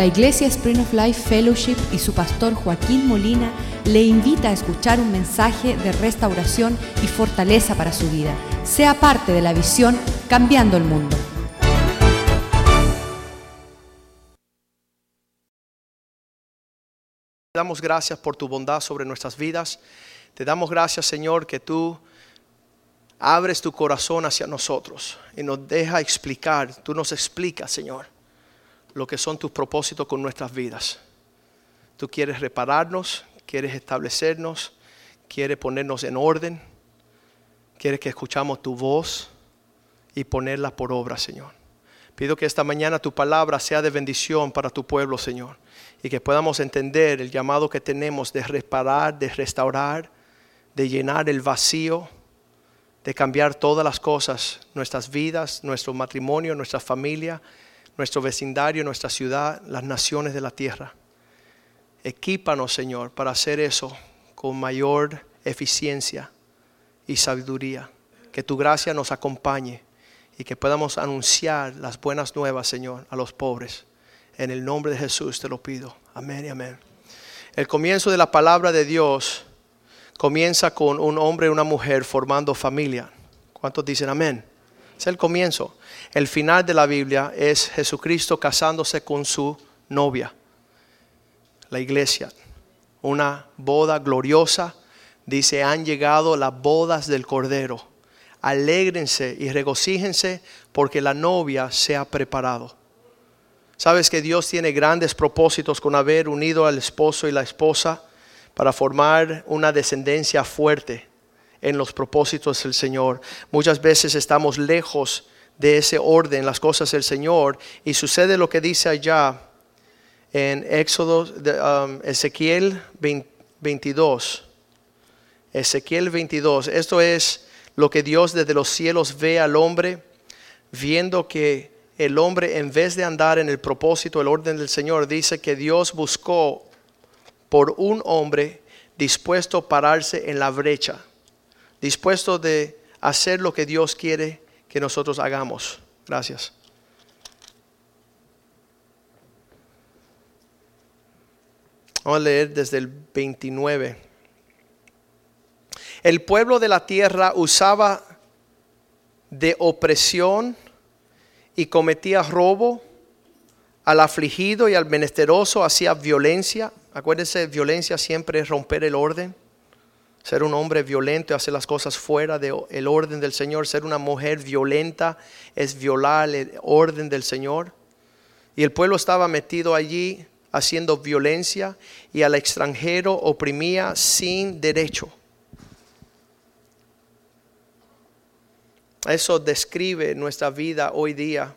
La Iglesia Spring of Life Fellowship y su pastor Joaquín Molina le invita a escuchar un mensaje de restauración y fortaleza para su vida. Sea parte de la visión Cambiando el Mundo. Te damos gracias por tu bondad sobre nuestras vidas. Te damos gracias, Señor, que tú abres tu corazón hacia nosotros y nos deja explicar, tú nos explicas, Señor, lo que son tus propósitos con nuestras vidas. Tú quieres repararnos, quieres establecernos, quieres ponernos en orden, quieres que escuchamos tu voz y ponerla por obra, Señor. Pido que esta mañana tu palabra sea de bendición para tu pueblo, Señor y que podamos entender el llamado que tenemos de reparar, de restaurar, de llenar el vacío, de cambiar todas las cosas, nuestras vidas, nuestro matrimonio, nuestra familia, nuestro vecindario, nuestra ciudad, las naciones de la tierra. Equípanos, Señor, para hacer eso con mayor eficiencia y sabiduría. Que tu gracia nos acompañe y que podamos anunciar las buenas nuevas, Señor, a los pobres. En el nombre de Jesús te lo pido. Amén y amén. El comienzo de la palabra de Dios comienza con un hombre y una mujer formando familia. ¿Cuántos dicen amén? Es el comienzo. El final de la Biblia es Jesucristo casándose con su novia, la iglesia. Una boda gloriosa. Dice, han llegado las bodas del Cordero. Alégrense y regocíjense porque la novia se ha preparado. Sabes que Dios tiene grandes propósitos con haber unido al esposo y la esposa para formar una descendencia fuerte en los propósitos del Señor. Muchas veces estamos lejos de ese orden, las cosas del Señor, y sucede lo que dice allá en Éxodo, um, Ezequiel 22. Ezequiel 22. Esto es lo que Dios desde los cielos ve al hombre, viendo que el hombre en vez de andar en el propósito, el orden del Señor, dice que Dios buscó por un hombre dispuesto a pararse en la brecha, dispuesto de hacer lo que Dios quiere que nosotros hagamos. Gracias. Vamos a leer desde el 29. El pueblo de la tierra usaba de opresión y cometía robo, al afligido y al menesteroso hacía violencia. Acuérdense, violencia siempre es romper el orden. Ser un hombre violento hacer las cosas fuera del orden del Señor. Ser una mujer violenta es violar el orden del Señor. Y el pueblo estaba metido allí haciendo violencia y al extranjero oprimía sin derecho. Eso describe nuestra vida hoy día.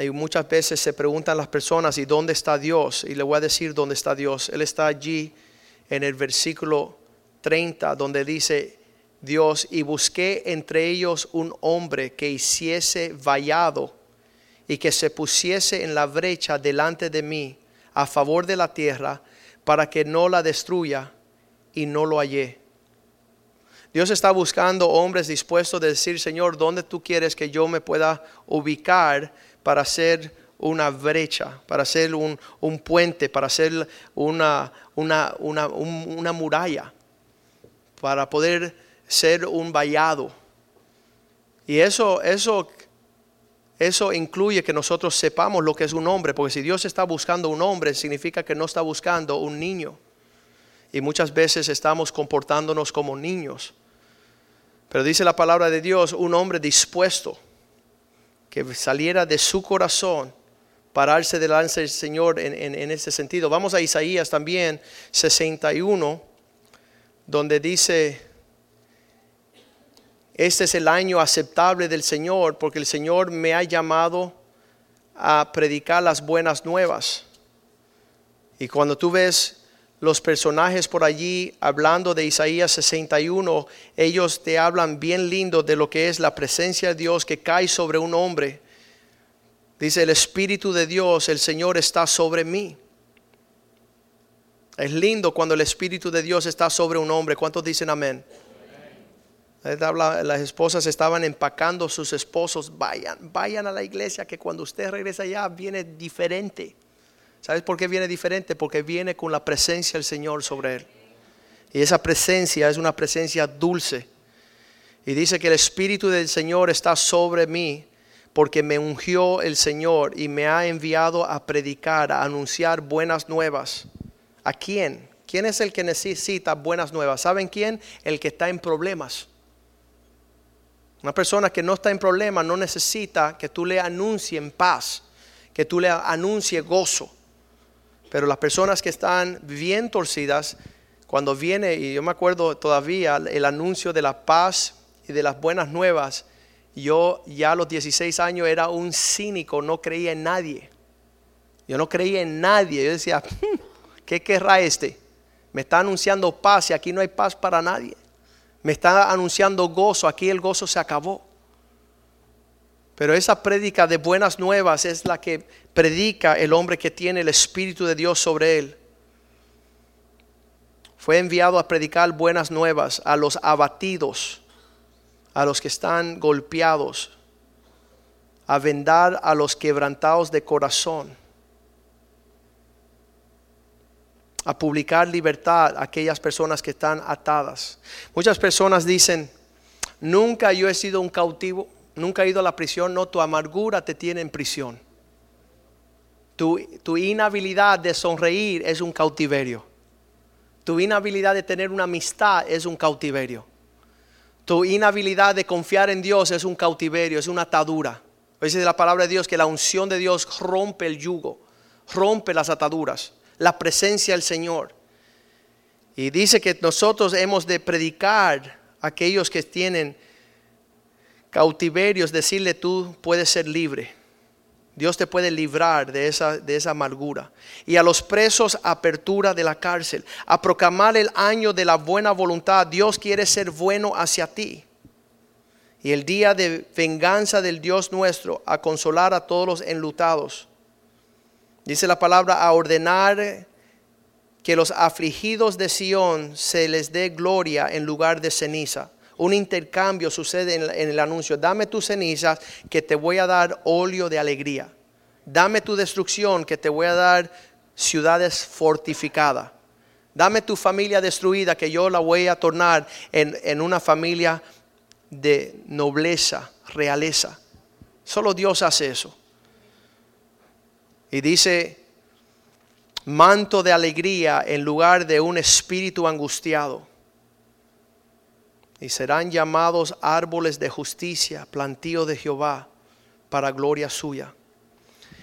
Y muchas veces se preguntan las personas, ¿y dónde está Dios? Y le voy a decir dónde está Dios. Él está allí en el versículo 30, donde dice Dios, y busqué entre ellos un hombre que hiciese vallado y que se pusiese en la brecha delante de mí a favor de la tierra para que no la destruya y no lo hallé. Dios está buscando hombres dispuestos a decir, Señor, ¿dónde tú quieres que yo me pueda ubicar para hacer una brecha, para hacer un, puente, para hacer una, muralla, para poder ser un vallado? Y eso, eso, eso incluye que nosotros sepamos lo que es un hombre, porque si Dios está buscando un hombre, significa que no está buscando un niño. Y muchas veces estamos comportándonos como niños. Pero dice la palabra de Dios, un hombre dispuesto, que saliera de su corazón, pararse delante del Señor en, en, ese sentido. Vamos a Isaías también 61, donde dice, este es el año aceptable del Señor, porque el Señor me ha llamado a predicar las buenas nuevas. Y cuando tú ves los personajes por allí hablando de Isaías 61, ellos te hablan bien lindo de lo que es la presencia de Dios que cae sobre un hombre. Dice, el Espíritu de Dios, el Señor está sobre mí. Es lindo cuando el Espíritu de Dios está sobre un hombre. ¿Cuántos dicen amén? Las esposas estaban empacando sus esposos. Vayan, vayan a la iglesia que cuando usted regresa allá viene diferente. ¿Sabes por qué viene diferente? Porque viene con la presencia del Señor sobre él. Y esa presencia es una presencia dulce. Y dice que el Espíritu del Señor está sobre mí porque me ungió el Señor y me ha enviado a predicar, a anunciar buenas nuevas. ¿A quién? ¿Quién es el que necesita buenas nuevas? ¿Saben quién? El que está en problemas. Una persona que no está en problemas no necesita que tú le anuncies paz, que tú le anuncies gozo. Pero las personas que están bien torcidas, cuando viene, y yo me acuerdo todavía el anuncio de la paz y de las buenas nuevas, yo ya a los 16 años era un cínico, no creía en nadie. Yo no creía en nadie. Yo decía, hmm, ¿qué querrá este? Me está anunciando paz y aquí no hay paz para nadie. Me está anunciando gozo, aquí el gozo se acabó. Pero esa prédica de buenas nuevas es la que predica el hombre que tiene el Espíritu de Dios sobre él. Fue enviado a predicar buenas nuevas a los abatidos, a los que están golpeados, a vendar a los quebrantados de corazón, a publicar libertad a aquellas personas que están atadas. Muchas personas dicen, nunca yo he sido un cautivo, nunca he ido a la prisión, no, tu amargura te tiene en prisión. Tu, tu inhabilidad de sonreír es un cautiverio. Tu inhabilidad de tener una amistad es un cautiverio. Tu inhabilidad de confiar en Dios es un cautiverio, es una atadura. Dice la palabra de Dios que la unción de Dios rompe el yugo, rompe las ataduras, la presencia del Señor. Y dice que nosotros hemos de predicar a aquellos que tienen cautiverios, decirle tú puedes ser libre. Dios te puede librar de esa, de esa amargura. Y a los presos, apertura de la cárcel. A proclamar el año de la buena voluntad. Dios quiere ser bueno hacia ti. Y el día de venganza del Dios nuestro, a consolar a todos los enlutados. Dice la palabra, a ordenar que los afligidos de Sión se les dé gloria en lugar de ceniza un intercambio sucede en, el anuncio. Dame tus cenizas que te voy a dar óleo de alegría. Dame tu destrucción que te voy a dar ciudades fortificadas. Dame tu familia destruida que yo la voy a tornar en, en una familia de nobleza, realeza. Solo Dios hace eso. Y dice, manto de alegría en lugar de un espíritu angustiado y serán llamados árboles de justicia, plantío de Jehová, para gloria suya.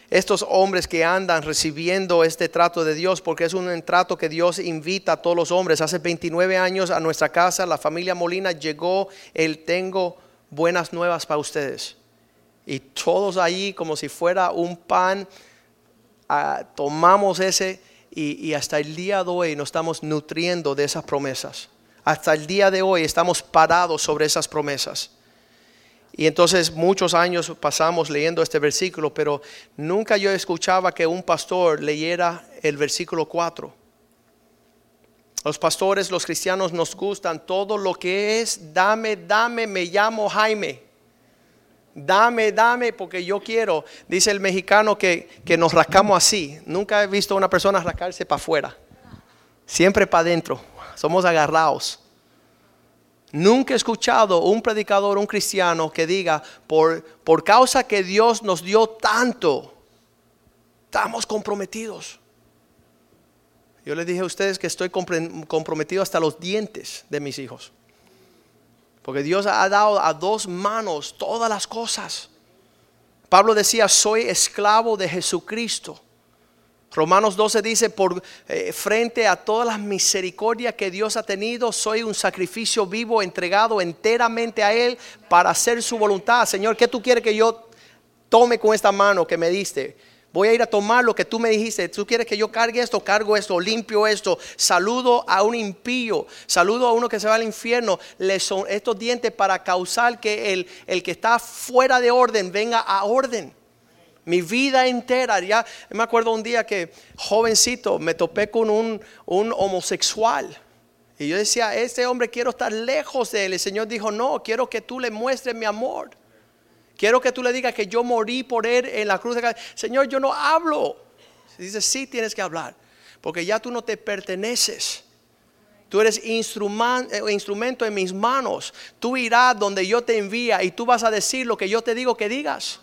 Estos hombres que andan recibiendo este trato de Dios, porque es un trato que Dios invita a todos los hombres. Hace 29 años a nuestra casa, la familia Molina llegó el tengo buenas nuevas para ustedes. Y todos ahí como si fuera un pan, ah, tomamos ese y, y hasta el día de hoy nos estamos nutriendo de esas promesas hasta el día de hoy estamos parados sobre esas promesas. Y entonces muchos años pasamos leyendo este versículo, pero nunca yo escuchaba que un pastor leyera el versículo 4. Los pastores, los cristianos nos gustan todo lo que es, dame, dame, me llamo Jaime. Dame, dame, porque yo quiero. Dice el mexicano que, que nos rascamos así. Nunca he visto a una persona rascarse para afuera. Siempre para adentro somos agarrados. Nunca he escuchado un predicador, un cristiano que diga, por, por causa que Dios nos dio tanto, estamos comprometidos. Yo les dije a ustedes que estoy comprometido hasta los dientes de mis hijos. Porque Dios ha dado a dos manos todas las cosas. Pablo decía, soy esclavo de Jesucristo. Romanos 12 dice, por eh, frente a todas las misericordias que Dios ha tenido, soy un sacrificio vivo entregado enteramente a Él para hacer su voluntad. Señor, ¿qué tú quieres que yo tome con esta mano que me diste? Voy a ir a tomar lo que tú me dijiste. Tú quieres que yo cargue esto, cargo esto, limpio esto. Saludo a un impío, saludo a uno que se va al infierno. Le son estos dientes para causar que el, el que está fuera de orden venga a orden. Mi vida entera, ya me acuerdo un día que jovencito me topé con un, homosexual. Y yo decía, este hombre quiero estar lejos de él. El Señor dijo, no, quiero que tú le muestres mi amor. Quiero que tú le digas que yo morí por él en la cruz de Señor, yo no hablo. Dice, sí tienes que hablar, porque ya tú no te perteneces. Tú eres eh, instrumento en mis manos. Tú irás donde yo te envía y tú vas a decir lo que yo te digo que digas.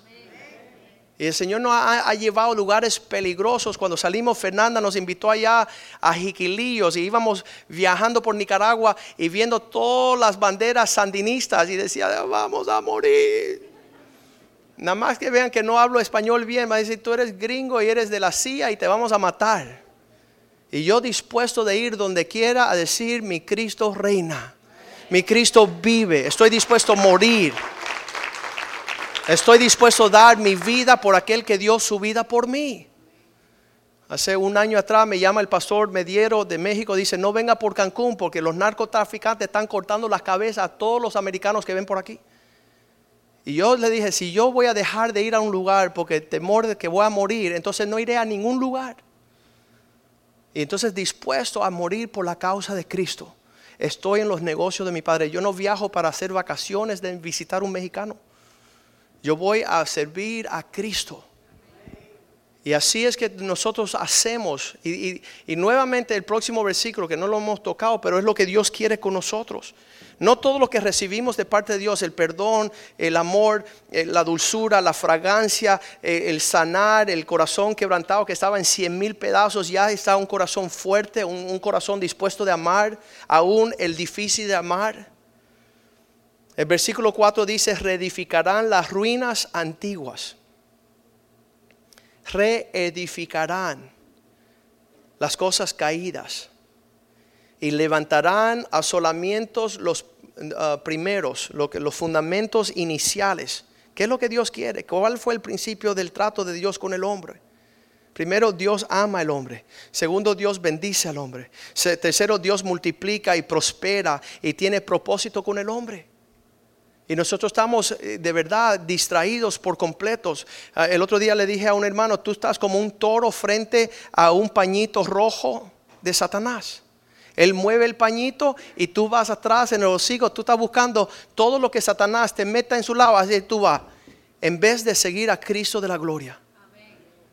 Y el Señor nos ha, llevado a lugares peligrosos. Cuando salimos, Fernanda nos invitó allá a Jiquilillos y íbamos viajando por Nicaragua y viendo todas las banderas sandinistas y decía, vamos a morir. Nada más que vean que no hablo español bien, a decir, tú eres gringo y eres de la CIA y te vamos a matar. Y yo dispuesto de ir donde quiera a decir, mi Cristo reina, mi Cristo vive, estoy dispuesto a morir. Estoy dispuesto a dar mi vida por aquel que dio su vida por mí. Hace un año atrás me llama el pastor Mediero de México, dice, no venga por Cancún porque los narcotraficantes están cortando las cabezas a todos los americanos que ven por aquí. Y yo le dije, si yo voy a dejar de ir a un lugar porque temor de que voy a morir, entonces no iré a ningún lugar. Y entonces dispuesto a morir por la causa de Cristo. Estoy en los negocios de mi padre. Yo no viajo para hacer vacaciones de visitar un mexicano. Yo voy a servir a Cristo. Y así es que nosotros hacemos. Y, nuevamente el próximo versículo, que no lo hemos tocado, pero es lo que Dios quiere con nosotros. No todo lo que recibimos de parte de Dios, el perdón, el amor, eh, la dulzura, la fragancia, eh, el sanar, el corazón quebrantado que estaba en cien mil pedazos, ya está un corazón fuerte, un corazón dispuesto de amar, aún el difícil de amar. El versículo 4 dice, reedificarán las ruinas antiguas. Reedificarán las cosas caídas y levantarán asolamientos los uh, primeros, lo que, los fundamentos iniciales. ¿Qué es lo que Dios quiere? ¿Cuál fue el principio del trato de Dios con el hombre? Primero, Dios ama al hombre. Segundo, Dios bendice al hombre. Tercero, Dios multiplica y prospera y tiene propósito con el hombre. Y nosotros estamos eh, de verdad distraídos por completos. Ah, el otro día le dije a un hermano, tú estás como un toro frente a un pañito rojo de Satanás. Él mueve el pañito y tú vas atrás en el hocico, tú estás buscando todo lo que Satanás te meta en su lado, así tú vas, en vez de seguir a Cristo de la gloria.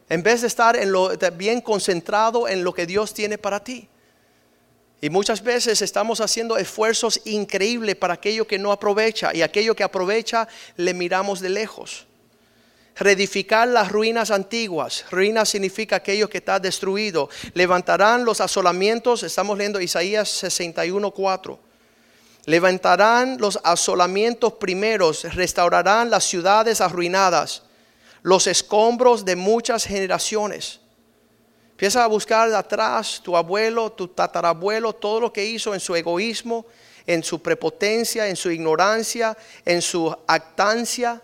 En vez de estar en lo, bien concentrado en lo que Dios tiene para ti. Y muchas veces estamos haciendo esfuerzos increíbles para aquello que no aprovecha y aquello que aprovecha le miramos de lejos. Reedificar las ruinas antiguas. Ruinas significa aquello que está destruido. Levantarán los asolamientos. Estamos leyendo Isaías 61:4. Levantarán los asolamientos primeros. Restaurarán las ciudades arruinadas. Los escombros de muchas generaciones Empieza a buscar atrás tu abuelo, tu tatarabuelo, todo lo que hizo en su egoísmo, en su prepotencia, en su ignorancia, en su actancia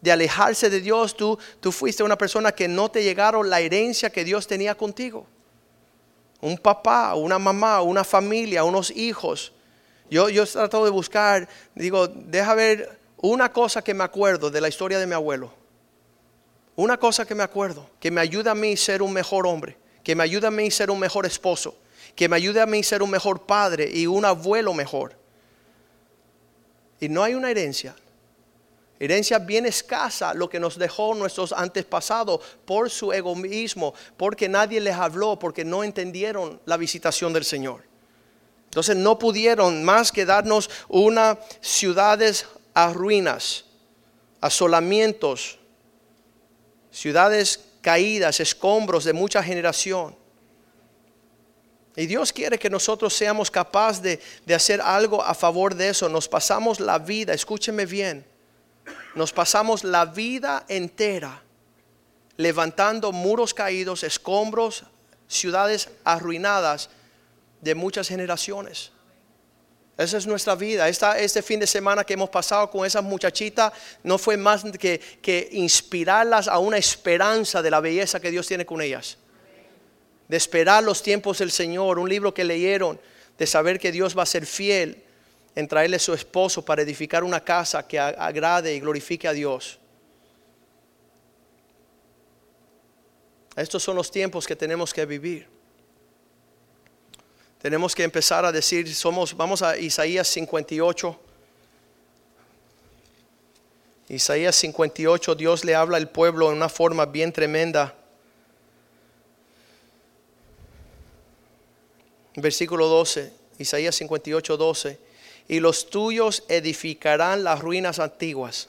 de alejarse de Dios. Tú, tú fuiste una persona que no te llegaron la herencia que Dios tenía contigo. Un papá, una mamá, una familia, unos hijos. Yo, yo he tratado de buscar, digo, deja ver una cosa que me acuerdo de la historia de mi abuelo. Una cosa que me acuerdo, que me ayuda a mí ser un mejor hombre que me ayude a mí ser un mejor esposo, que me ayude a mí ser un mejor padre y un abuelo mejor. Y no hay una herencia. Herencia bien escasa lo que nos dejó nuestros antepasados por su egoísmo, porque nadie les habló, porque no entendieron la visitación del Señor. Entonces no pudieron más que darnos unas ciudades a ruinas, asolamientos, ciudades caídas, escombros de mucha generación. Y Dios quiere que nosotros seamos capaces de, de, hacer algo a favor de eso. Nos pasamos la vida, escúcheme bien, nos pasamos la vida entera levantando muros caídos, escombros, ciudades arruinadas de muchas generaciones. Esa es nuestra vida. este fin de semana que hemos pasado con esas muchachitas no fue más que, que inspirarlas a una esperanza de la belleza que Dios tiene con ellas. De esperar los tiempos del Señor, un libro que leyeron, de saber que Dios va a ser fiel en traerle su esposo para edificar una casa que agrade y glorifique a Dios. Estos son los tiempos que tenemos que vivir. Tenemos que empezar a decir, somos, vamos a Isaías 58. Isaías 58, Dios le habla al pueblo en una forma bien tremenda. Versículo 12, Isaías 58, 12. Y los tuyos edificarán las ruinas antiguas.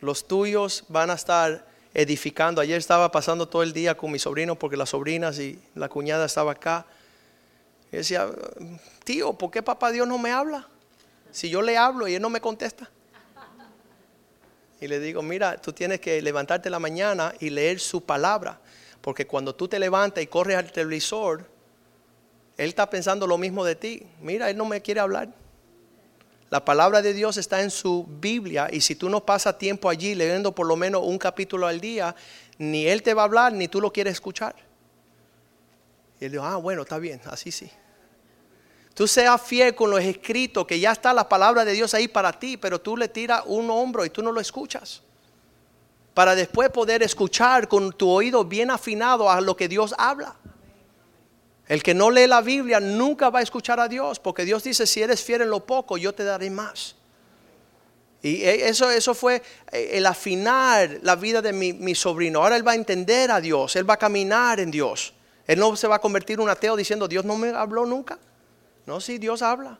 Los tuyos van a estar edificando. Ayer estaba pasando todo el día con mi sobrino porque las sobrinas y la cuñada estaba acá. Y decía, tío, ¿por qué papá Dios no me habla? Si yo le hablo y él no me contesta. Y le digo, mira, tú tienes que levantarte la mañana y leer su palabra. Porque cuando tú te levantas y corres al televisor, él está pensando lo mismo de ti. Mira, él no me quiere hablar. La palabra de Dios está en su Biblia y si tú no pasas tiempo allí leyendo por lo menos un capítulo al día, ni él te va a hablar ni tú lo quieres escuchar. Y él dijo, ah, bueno, está bien, así sí. Tú seas fiel con los escritos, que ya está la palabra de Dios ahí para ti, pero tú le tiras un hombro y tú no lo escuchas. Para después poder escuchar con tu oído bien afinado a lo que Dios habla. El que no lee la Biblia nunca va a escuchar a Dios, porque Dios dice, si eres fiel en lo poco, yo te daré más. Y e, eso, eso fue eh, el afinar la vida de mi, mi, sobrino. Ahora él va a entender a Dios, él va a caminar en Dios. Él no se va a convertir en un ateo diciendo, Dios no me habló nunca. No, sí, Dios habla.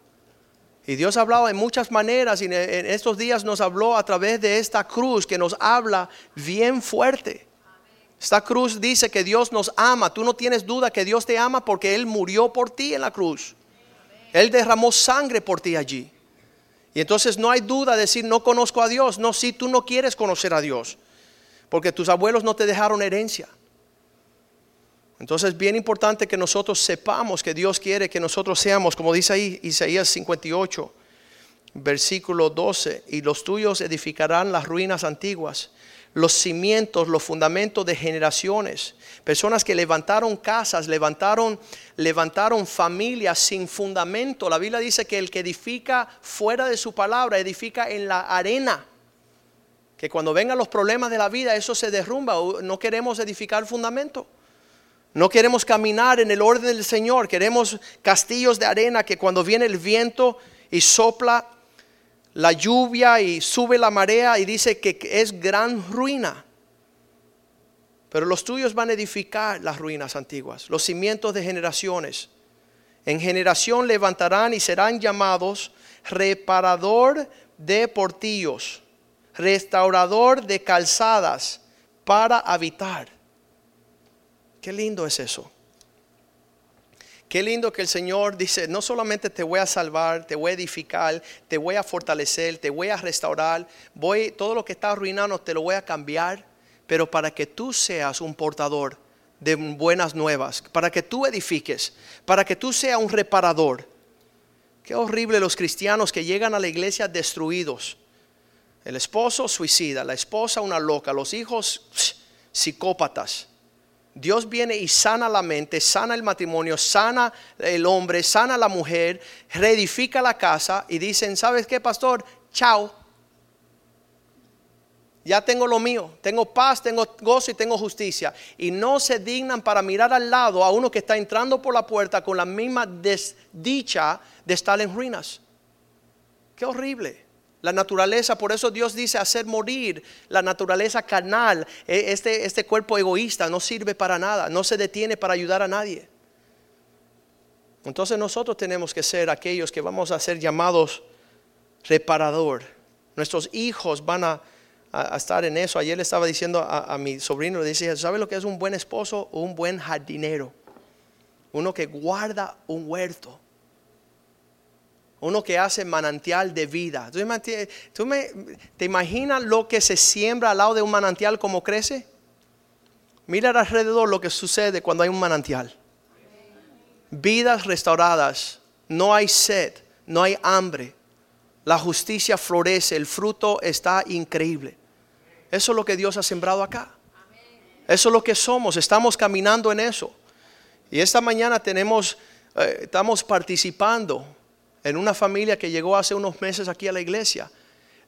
Y Dios ha hablado en muchas maneras y en estos días nos habló a través de esta cruz que nos habla bien fuerte. Esta cruz dice que Dios nos ama. Tú no tienes duda que Dios te ama porque Él murió por ti en la cruz. Él derramó sangre por ti allí. Y entonces no hay duda de decir no conozco a Dios. No, si tú no quieres conocer a Dios. Porque tus abuelos no te dejaron herencia. Entonces es bien importante que nosotros sepamos que Dios quiere que nosotros seamos, como dice ahí Isaías 58, versículo 12, y los tuyos edificarán las ruinas antiguas, los cimientos, los fundamentos de generaciones. Personas que levantaron casas, levantaron, levantaron familias sin fundamento. La Biblia dice que el que edifica fuera de su palabra, edifica en la arena. Que cuando vengan los problemas de la vida, eso se derrumba. No queremos edificar fundamento. No queremos caminar en el orden del Señor, queremos castillos de arena que cuando viene el viento y sopla la lluvia y sube la marea y dice que es gran ruina. Pero los tuyos van a edificar las ruinas antiguas, los cimientos de generaciones. En generación levantarán y serán llamados reparador de portillos, restaurador de calzadas para habitar. Qué lindo es eso. Qué lindo que el Señor dice, no solamente te voy a salvar, te voy a edificar, te voy a fortalecer, te voy a restaurar, voy todo lo que está arruinado te lo voy a cambiar, pero para que tú seas un portador de buenas nuevas, para que tú edifiques, para que tú seas un reparador. Qué horrible los cristianos que llegan a la iglesia destruidos. El esposo suicida, la esposa una loca, los hijos psicópatas Dios viene y sana la mente, sana el matrimonio, sana el hombre, sana la mujer, reedifica la casa y dicen, ¿sabes qué, pastor? Chao. Ya tengo lo mío, tengo paz, tengo gozo y tengo justicia. Y no se dignan para mirar al lado a uno que está entrando por la puerta con la misma desdicha de estar en ruinas. Qué horrible la naturaleza, por eso Dios dice hacer morir la naturaleza carnal. E, este, este cuerpo egoísta no sirve para nada, no se detiene para ayudar a nadie. Entonces nosotros tenemos que ser aquellos que vamos a ser llamados reparador. Nuestros hijos van a, estar en eso. Ayer le estaba diciendo a, a mi sobrino, le decía, ¿sabe lo que es un buen esposo? Un buen jardinero. Uno que guarda un huerto uno que hace manantial de vida. ¿Tú, te imaginas lo que se siembra al lado de un manantial como crece? Mira alrededor lo que sucede cuando hay un manantial. Vidas restauradas, no hay sed, no hay hambre, la justicia florece, el fruto está increíble. Eso es lo que Dios ha sembrado acá. Eso es lo que somos, estamos caminando en eso. Y esta mañana tenemos, eh, estamos participando en una familia que llegó hace unos meses aquí a la iglesia,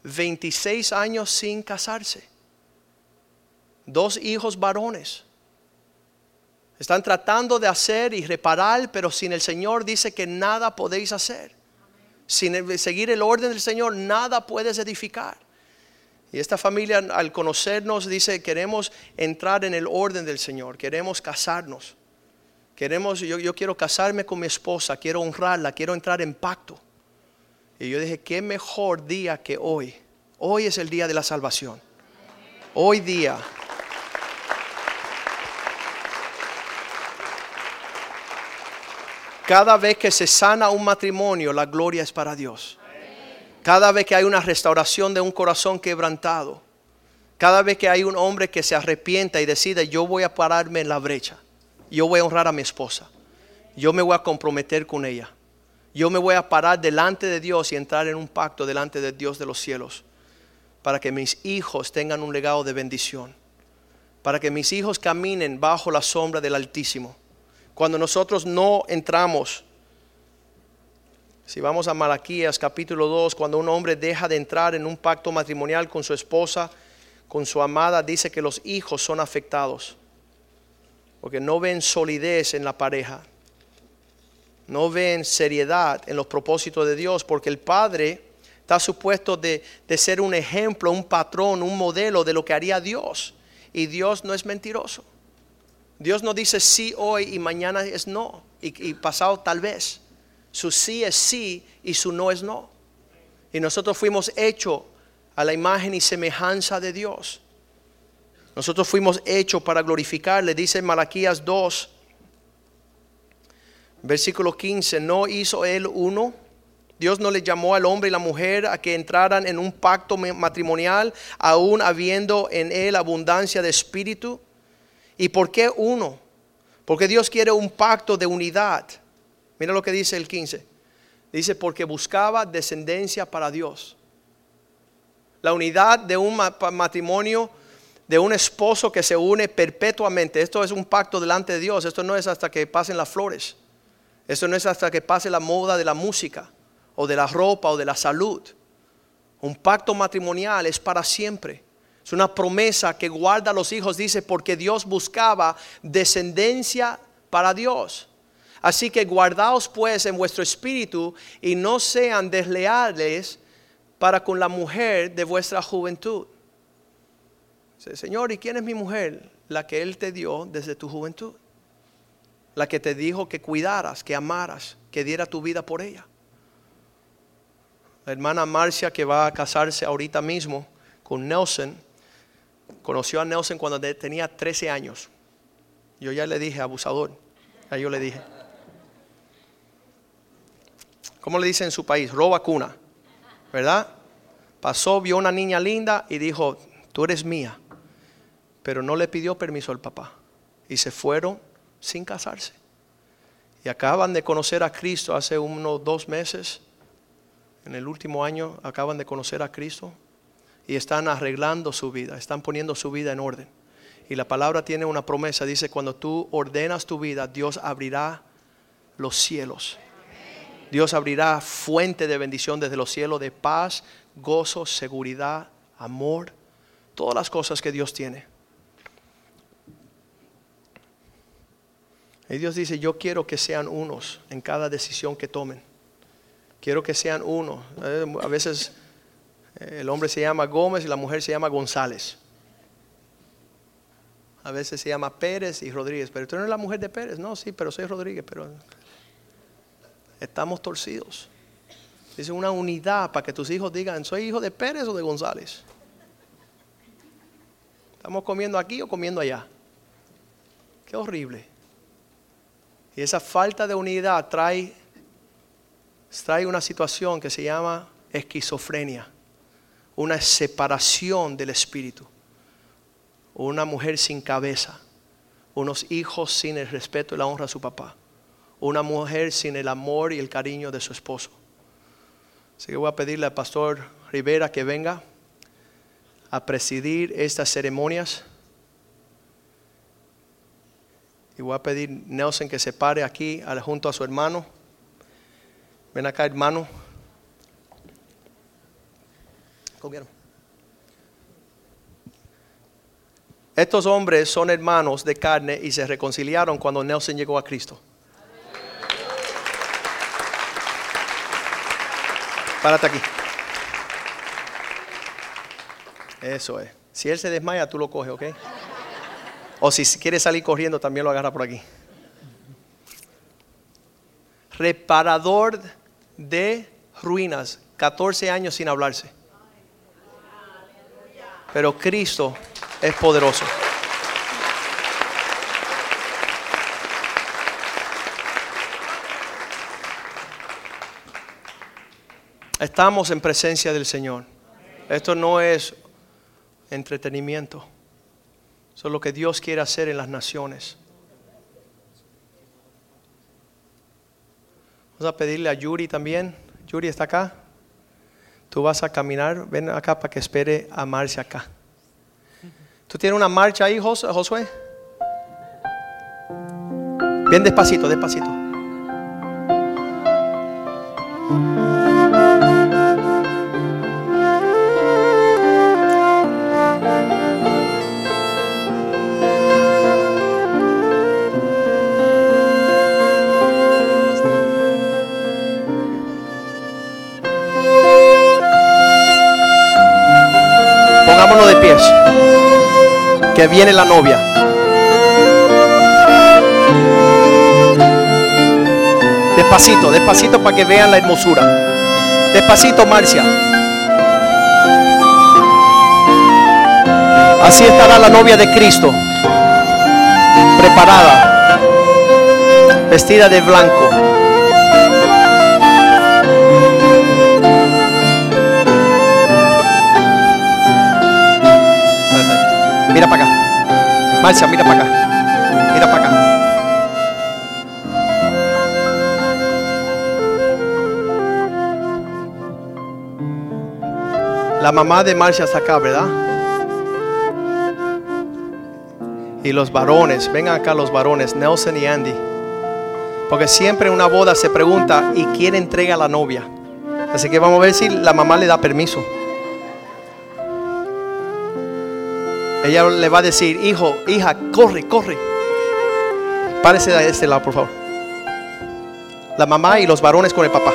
26 años sin casarse, dos hijos varones. Están tratando de hacer y reparar, pero sin el Señor dice que nada podéis hacer. Sin seguir el orden del Señor, nada puedes edificar. Y esta familia al conocernos dice, queremos entrar en el orden del Señor, queremos casarnos. Queremos, yo, yo quiero casarme con mi esposa, quiero honrarla, quiero entrar en pacto. Y yo dije, qué mejor día que hoy. Hoy es el día de la salvación. Hoy día. Cada vez que se sana un matrimonio, la gloria es para Dios. Cada vez que hay una restauración de un corazón quebrantado, cada vez que hay un hombre que se arrepienta y decide, yo voy a pararme en la brecha, yo voy a honrar a mi esposa, yo me voy a comprometer con ella, yo me voy a parar delante de Dios y entrar en un pacto delante de Dios de los cielos, para que mis hijos tengan un legado de bendición, para que mis hijos caminen bajo la sombra del Altísimo. Cuando nosotros no entramos, si vamos a Malaquías capítulo 2, cuando un hombre deja de entrar en un pacto matrimonial con su esposa, con su amada, dice que los hijos son afectados, porque no ven solidez en la pareja, no ven seriedad en los propósitos de Dios, porque el padre está supuesto de, de ser un ejemplo, un patrón, un modelo de lo que haría Dios, y Dios no es mentiroso. Dios no dice sí hoy y mañana es no, y, y pasado tal vez. Su sí es sí y su no es no. Y nosotros fuimos hechos a la imagen y semejanza de Dios. Nosotros fuimos hechos para glorificarle, dice Malaquías 2, versículo 15, ¿no hizo él uno? Dios no le llamó al hombre y la mujer a que entraran en un pacto matrimonial, aún habiendo en él abundancia de espíritu. ¿Y por qué uno? Porque Dios quiere un pacto de unidad. Mira lo que dice el 15. Dice, porque buscaba descendencia para Dios. La unidad de un matrimonio, de un esposo que se une perpetuamente. Esto es un pacto delante de Dios. Esto no es hasta que pasen las flores. Esto no es hasta que pase la moda de la música o de la ropa o de la salud. Un pacto matrimonial es para siempre. Es una promesa que guarda a los hijos, dice, porque Dios buscaba descendencia para Dios. Así que guardaos pues en vuestro espíritu y no sean desleales para con la mujer de vuestra juventud. Señor, ¿y quién es mi mujer? La que Él te dio desde tu juventud. La que te dijo que cuidaras, que amaras, que diera tu vida por ella. La hermana Marcia que va a casarse ahorita mismo con Nelson, conoció a Nelson cuando tenía 13 años. Yo ya le dije, abusador. A yo le dije. ¿Cómo le dicen en su país? Roba cuna. ¿Verdad? Pasó, vio una niña linda y dijo, tú eres mía. Pero no le pidió permiso al papá. Y se fueron sin casarse. Y acaban de conocer a Cristo hace unos dos meses. En el último año acaban de conocer a Cristo. Y están arreglando su vida. Están poniendo su vida en orden. Y la palabra tiene una promesa. Dice, cuando tú ordenas tu vida, Dios abrirá los cielos Dios abrirá fuente de bendición desde los cielos, de paz, gozo, seguridad, amor, todas las cosas que Dios tiene. Y Dios dice, yo quiero que sean unos en cada decisión que tomen. Quiero que sean uno. Eh, a veces eh, el hombre se llama Gómez y la mujer se llama González. A veces se llama Pérez y Rodríguez. Pero tú no eres la mujer de Pérez. No, sí, pero soy Rodríguez. Pero estamos torcidos. Dice una unidad para que tus hijos digan, ¿soy hijo de Pérez o de González? ¿Estamos comiendo aquí o comiendo allá? Qué horrible. Y esa falta de unidad trae, trae una situación que se llama esquizofrenia, una separación del espíritu, una mujer sin cabeza, unos hijos sin el respeto y la honra a su papá una mujer sin el amor y el cariño de su esposo. Así que voy a pedirle al pastor Rivera que venga a presidir estas ceremonias. Y voy a pedir Nelson que se pare aquí junto a su hermano. Ven acá, hermano. Comieron. Estos hombres son hermanos de carne y se reconciliaron cuando Nelson llegó a Cristo. Párate aquí. Eso es. Si él se desmaya, tú lo coges, ¿ok? O si quiere salir corriendo, también lo agarra por aquí. reparador de ruinas, 14 años sin hablarse. Pero Cristo es poderoso. Estamos en presencia del Señor. Esto no es entretenimiento. Eso es lo que Dios quiere hacer en las naciones. Vamos a pedirle a Yuri también. Yuri está acá. Tú vas a caminar. Ven acá para que espere a Marcia acá. ¿Tú tienes una marcha ahí, Jos- Josué? Bien despacito, despacito. Que viene la novia. Despacito, despacito para que vean la hermosura. Despacito, Marcia. Así estará la novia de Cristo. Preparada. Vestida de blanco. Mira para acá. Marcia, mira para acá. Mira para acá. La mamá de Marcia está acá, ¿verdad? Y los varones, vengan acá los varones, Nelson y Andy. Porque siempre en una boda se pregunta, ¿y quién entrega a la novia? Así que vamos a ver si la mamá le da permiso. Ella le va a decir, hijo, hija, corre, corre. Párese de este lado, por favor. La mamá y los varones con el papá.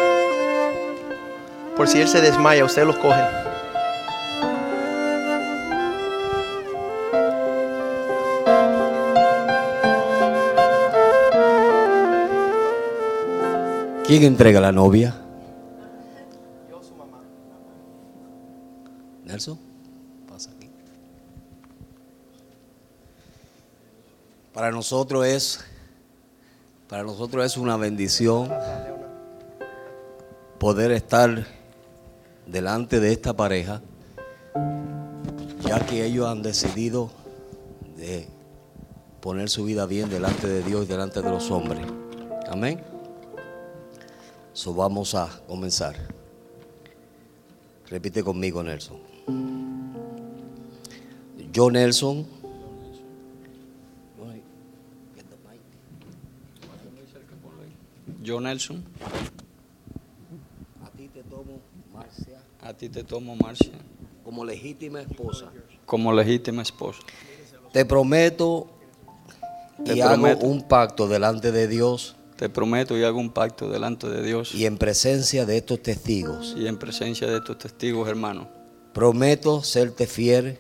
Por si él se desmaya, ustedes los cogen. ¿Quién entrega la novia? Para nosotros es, para nosotros es una bendición poder estar delante de esta pareja, ya que ellos han decidido de poner su vida bien delante de Dios y delante de los hombres. Amén. So vamos a comenzar. Repite conmigo, Nelson. Yo, Nelson. Yo, Nelson, A ti te tomo, Marcia, a ti te tomo, Marcia, como legítima esposa. como legítima esposa. Te prometo Te y prometo. hago un pacto delante de Dios Te prometo y hago un pacto delante de Dios y en presencia de estos testigos. y en presencia de estos testigos, hermanos. Prometo serte fiel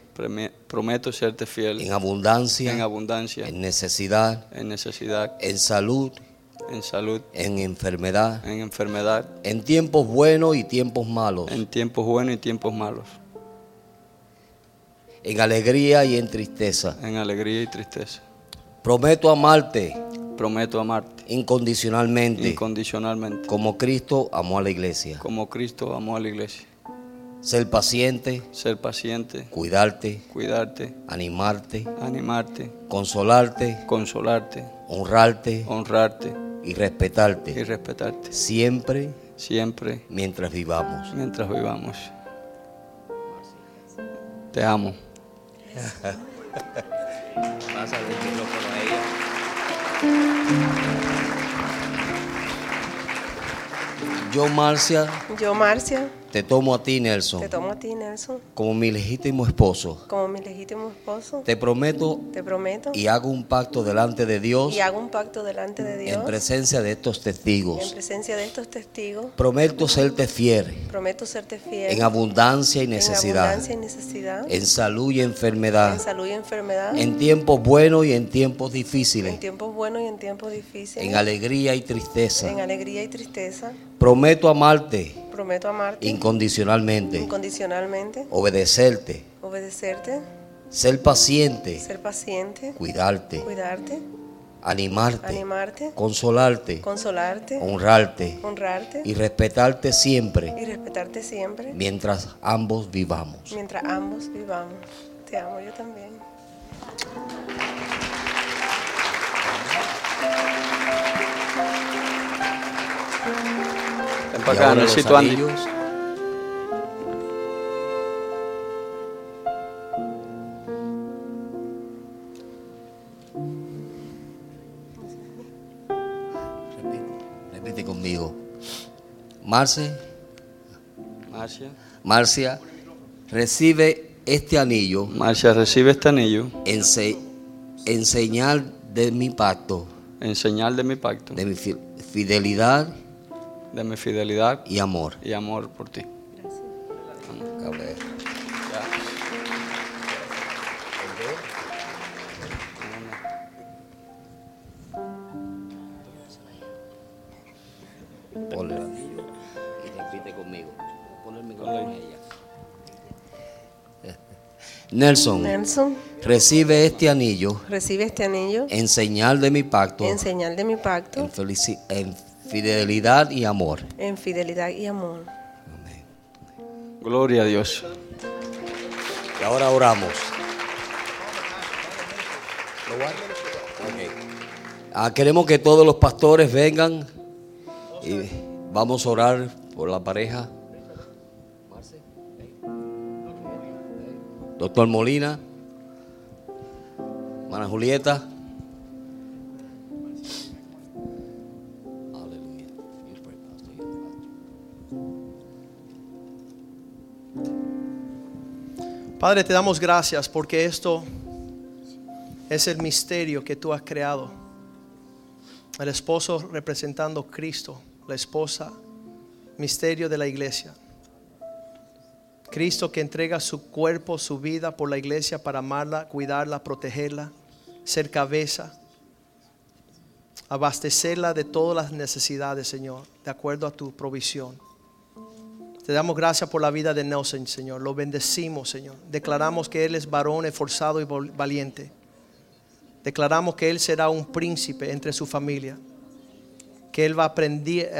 Prometo serte fiel en abundancia, en abundancia, en necesidad, en necesidad, en salud, en salud, en enfermedad, en enfermedad, en tiempos buenos y tiempos malos, en tiempos buenos y tiempos malos, en alegría y en tristeza. en alegría y tristeza. Prometo amarte Prometo amarte incondicionalmente, incondicionalmente, como Cristo amó a la iglesia. como Cristo amó a la iglesia. Ser paciente, Ser paciente, cuidarte, cuidarte, animarte, animarte, consolarte, consolarte, honrarte honrarte y y respetarte respetarte siempre siempre mientras vivamos. mientras vivamos. Te amo. Yo, Marcia, Yo, Marcia, te tomo a ti, Nelson, te tomo a ti, Nelson, como mi legítimo esposo. como mi legítimo esposo. Te prometo Te prometo y hago un pacto delante de Dios y hago un pacto delante de Dios en presencia de estos en testigos. presencia de estos testigos. Prometo serte fiel Prometo serte fiel en abundancia y en necesidad, abundancia y necesidad, en salud y en enfermedad, salud y enfermedad, en tiempos buenos y en tiempos en difíciles, tiempos buenos y en tiempos difíciles, en alegría y tristeza. en alegría y tristeza. Prometo amarte Prometo amarte. Incondicionalmente, incondicionalmente, obedecerte, obedecerte, ser paciente, ser paciente, cuidarte, cuidarte, animarte, animarte, consolarte, consolarte, honrarte. Honrarte. Y respetarte siempre. Y respetarte siempre. Mientras ambos vivamos. mientras ambos vivamos. Te amo yo también. Ven para acá, Andy. Repite, repite conmigo. Marce, Marcia. Marcia, recibe este anillo Marcia, recibe este anillo en, se- en señal de mi pacto, en señal de mi pacto, de mi fi- fidelidad de mi fidelidad y amor. y amor por ti. A ver. Anillo y repite conmigo. Pon el micrófono a ella. Nelson, Nelson, recibe este anillo recibe este anillo en señal de mi pacto, en señal de mi pacto, en, felici- en fidelidad y amor. en fidelidad y amor. Gloria a Dios. Y ahora oramos. Ah, queremos que todos los pastores vengan y vamos a orar por la pareja. Doctor Molina, hermana Julieta. Padre, te damos gracias porque esto es el misterio que tú has creado. El esposo representando a Cristo, la esposa, misterio de la iglesia. Cristo que entrega su cuerpo, su vida por la iglesia para amarla, cuidarla, protegerla, ser cabeza, abastecerla de todas las necesidades, Señor, de acuerdo a tu provisión. Te damos gracias por la vida de Nelson, Señor. Lo bendecimos, Señor. Declaramos que Él es varón esforzado y valiente. Declaramos que Él será un príncipe entre su familia. Que Él va a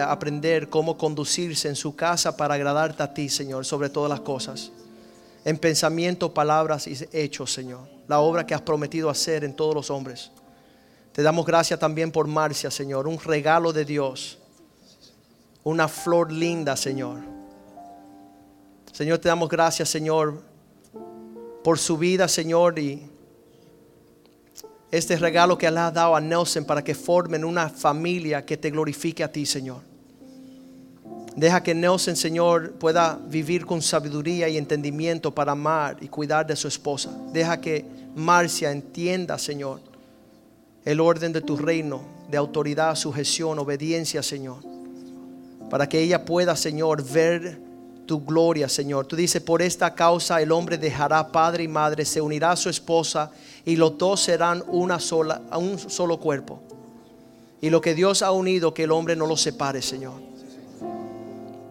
a aprender cómo conducirse en su casa para agradarte a ti, Señor, sobre todas las cosas. En pensamiento, palabras y hechos, Señor. La obra que has prometido hacer en todos los hombres. Te damos gracias también por Marcia, Señor. Un regalo de Dios. Una flor linda, Señor. Señor, te damos gracias, Señor, por su vida, Señor, y este regalo que le has dado a Nelson para que formen una familia que te glorifique a ti, Señor. Deja que Nelson, Señor, pueda vivir con sabiduría y entendimiento para amar y cuidar de su esposa. Deja que Marcia entienda, Señor, el orden de tu reino, de autoridad, sujeción, obediencia, Señor. Para que ella pueda, Señor, ver tu gloria, Señor. Tú dices, por esta causa el hombre dejará padre y madre, se unirá a su esposa y los dos serán una sola, un solo cuerpo. Y lo que Dios ha unido, que el hombre no lo separe, Señor.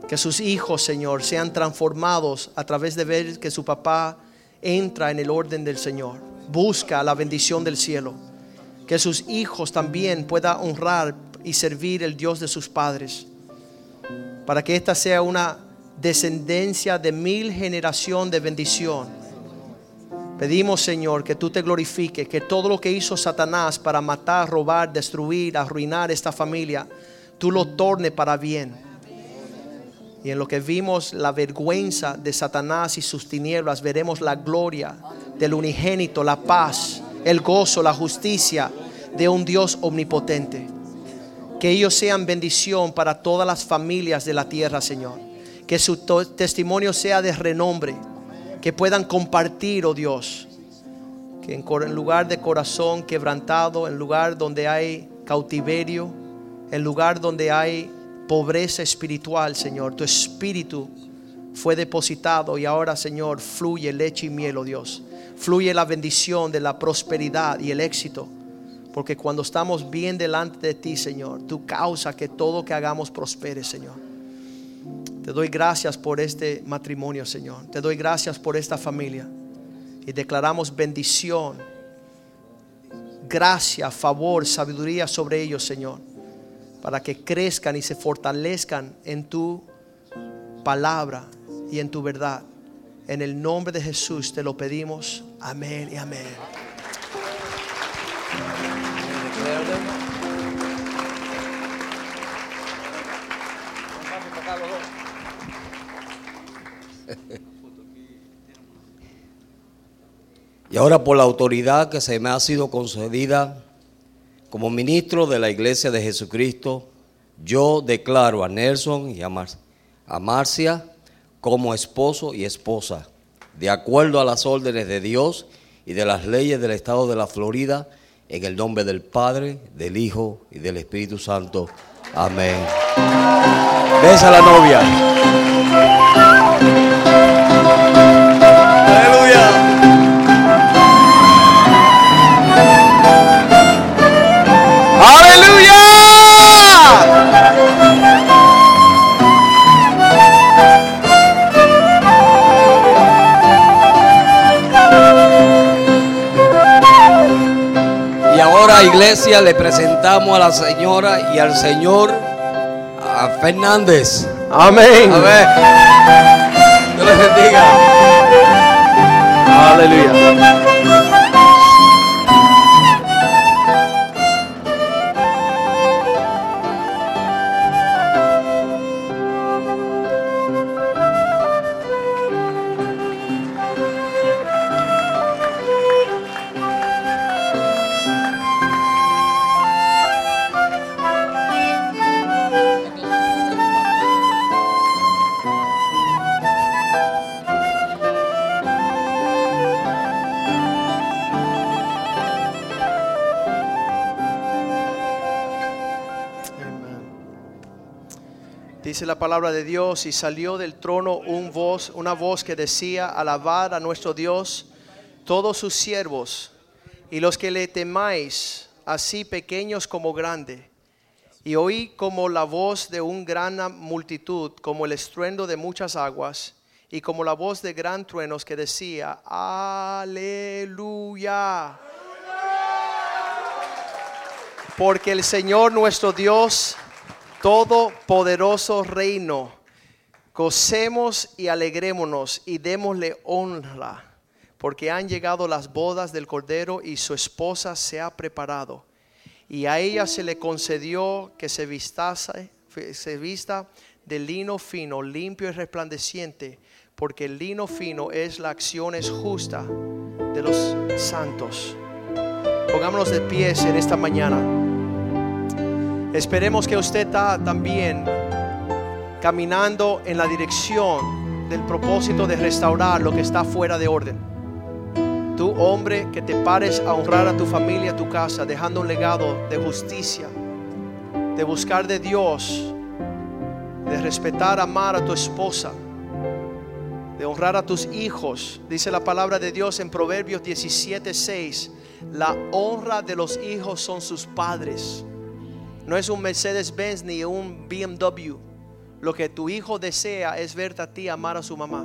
Que sus hijos, Señor, sean transformados a través de ver que su papá entra en el orden del Señor, busca la bendición del cielo. Que sus hijos también puedan honrar y servir el Dios de sus padres. Para que esta sea una descendencia de mil generación de bendición. Pedimos, Señor, que tú te glorifiques, que todo lo que hizo Satanás para matar, robar, destruir, arruinar esta familia, tú lo torne para bien. Y en lo que vimos la vergüenza de Satanás y sus tinieblas, veremos la gloria del unigénito, la paz, el gozo, la justicia de un Dios omnipotente. Que ellos sean bendición para todas las familias de la tierra, Señor. Que su testimonio sea de renombre. Que puedan compartir, oh Dios. Que en lugar de corazón quebrantado, en lugar donde hay cautiverio, en lugar donde hay pobreza espiritual, Señor, tu espíritu fue depositado y ahora, Señor, fluye leche y miel, oh Dios. Fluye la bendición de la prosperidad y el éxito. Porque cuando estamos bien delante de ti, Señor, tú causa que todo que hagamos prospere, Señor. Te doy gracias por este matrimonio, Señor. Te doy gracias por esta familia. Y declaramos bendición, gracia, favor, sabiduría sobre ellos, Señor. Para que crezcan y se fortalezcan en tu palabra y en tu verdad. En el nombre de Jesús te lo pedimos. Amén y amén. Ahora por la autoridad que se me ha sido concedida como ministro de la Iglesia de Jesucristo, yo declaro a Nelson y a, Mar- a Marcia como esposo y esposa, de acuerdo a las órdenes de Dios y de las leyes del Estado de la Florida, en el nombre del Padre, del Hijo y del Espíritu Santo. Amén. Besa la novia. Iglesia, le presentamos a la señora y al señor a Fernández. Amén. A ver. Dios les bendiga. Aleluya. La palabra de Dios y salió del trono un voz, una voz que decía, alabad a nuestro Dios todos sus siervos y los que le temáis, así pequeños como grandes. Y oí como la voz de una gran multitud, como el estruendo de muchas aguas, y como la voz de gran truenos que decía, aleluya. Porque el Señor nuestro Dios, todopoderoso reino, gocemos y alegrémonos y démosle honra, porque han llegado las bodas del Cordero y su esposa se ha preparado. Y a ella se le concedió que se vistase, se vista de lino fino, limpio y resplandeciente, porque el lino fino es la acción es justa de los santos. Pongámonos de pies en esta mañana. Esperemos que usted está también caminando en la dirección del propósito de restaurar lo que está fuera de orden. Tú, hombre, que te pares a honrar a tu familia, a tu casa, dejando un legado de justicia, de buscar de Dios, de respetar, amar a tu esposa, de honrar a tus hijos. Dice la palabra de Dios en Proverbios 17, 6. La honra de los hijos son sus padres. No es un Mercedes-Benz ni un BMW. Lo que tu hijo desea es verte a ti amar a su mamá.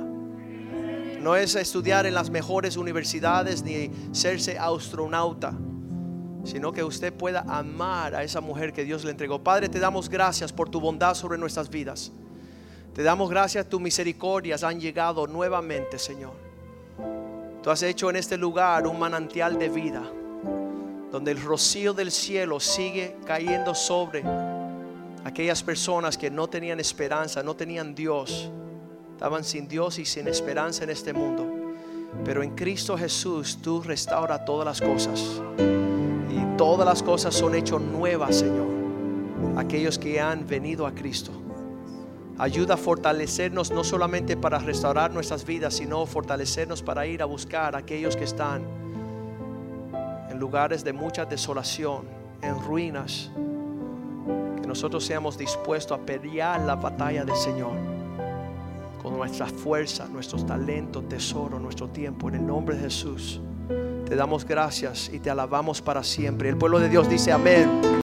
No es estudiar en las mejores universidades ni serse astronauta, sino que usted pueda amar a esa mujer que Dios le entregó. Padre, te damos gracias por tu bondad sobre nuestras vidas. Te damos gracias, tus misericordias han llegado nuevamente, Señor. Tú has hecho en este lugar un manantial de vida, donde el rocío del cielo sigue cayendo sobre aquellas personas que no tenían esperanza, no tenían Dios, estaban sin Dios y sin esperanza en este mundo. Pero en Cristo Jesús tú restauras todas las cosas. Y todas las cosas son hechas nuevas, Señor. Aquellos que han venido a Cristo. Ayuda a fortalecernos no solamente para restaurar nuestras vidas, sino fortalecernos para ir a buscar a aquellos que están en lugares de mucha desolación, en ruinas. Que nosotros seamos dispuestos a pelear la batalla del Señor con nuestra fuerza, nuestros talentos, tesoro, nuestro tiempo. En el nombre de Jesús, te damos gracias y te alabamos para siempre. El pueblo de Dios dice amén.